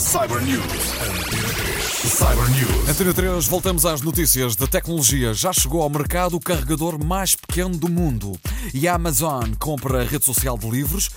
Cyber News. Antena 3. Cyber News. Antena 3, voltamos às notícias da tecnologia. Já chegou ao mercado o carregador mais pequeno do mundo. E a Amazon compra a rede social de livros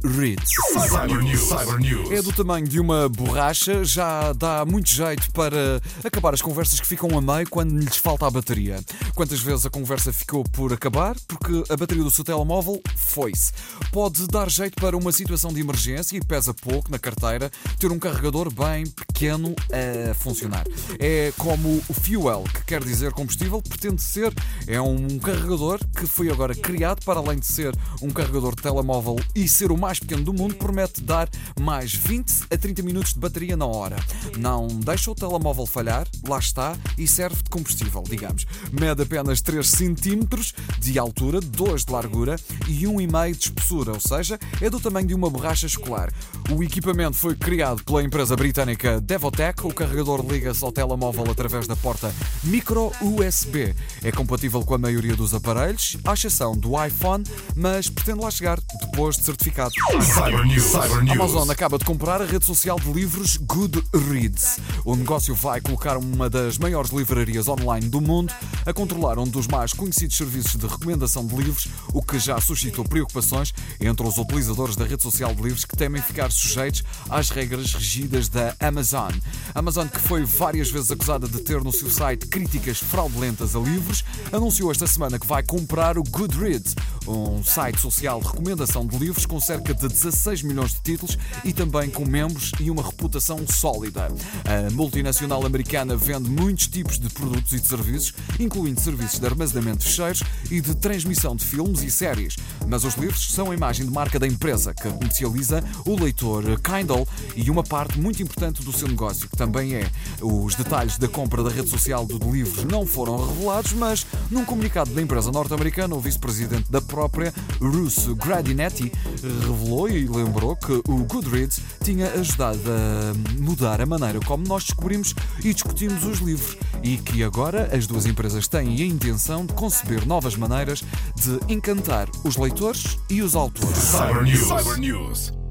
Goodreads. Cyber News. Cyber News. É do tamanho de uma borracha, já dá muito jeito para acabar as conversas que ficam a meio quando lhes falta a bateria. Quantas vezes a conversa ficou por acabar porque a bateria do seu telemóvel foi-se. Pode dar jeito para uma situação de emergência e pesa pouco na carteira ter um carregador bem pequeno a funcionar. É como o Fuel, que quer dizer combustível, pretende ser. É um carregador que foi agora criado para além de ser um carregador de telemóvel e ser o mais pequeno do mundo, promete dar mais 20 a 30 minutos de bateria na hora. Não deixa o telemóvel falhar, lá está, e serve de combustível, digamos. Mede apenas 3 cm de altura, 2 de largura e 1,5 de espessura, ou seja, é do tamanho de uma borracha escolar. O equipamento foi criado pela empresa britânica Devotech. O carregador liga-se ao telemóvel através da porta micro USB. É compatível com a maioria dos aparelhos, à exceção do iPhone, mas pretende lá chegar depois de certificado. Cyber News. Cyber A News. Amazon acaba de comprar a rede social de livros Goodreads. O negócio vai colocar uma das maiores livrarias online do mundo a controlar um dos mais conhecidos serviços de recomendação de livros, o que já suscitou preocupações entre os utilizadores da rede social de livros que temem ficar sujeitos às regras regidas da Amazon. A Amazon, que foi várias vezes acusada de ter no seu site críticas fraudulentas a livros, anunciou esta semana que vai comprar o Goodreads, um site social de recomendação de livros com cerca de 16 milhões de títulos e também com membros e uma reputação sólida. A multinacional americana vende muitos tipos de produtos e de serviços, incluindo serviços de armazenamento de ficheiros e de transmissão de filmes e séries. Mas os livros são a imagem de marca da empresa, que comercializa o leitor Kindle e uma parte muito importante do seu negócio, que também é. Os detalhes da compra da rede social do livros não foram revelados, mas num comunicado da empresa norte-americana, o vice-presidente da própria, Russo Gradinetti, revelou e lembrou que o Goodreads tinha ajudado a mudar a maneira como nós descobrimos e discutimos os livros e que agora as duas empresas têm a intenção de conceber novas maneiras de encantar os leitores e os autores. Cyber News. Cyber News.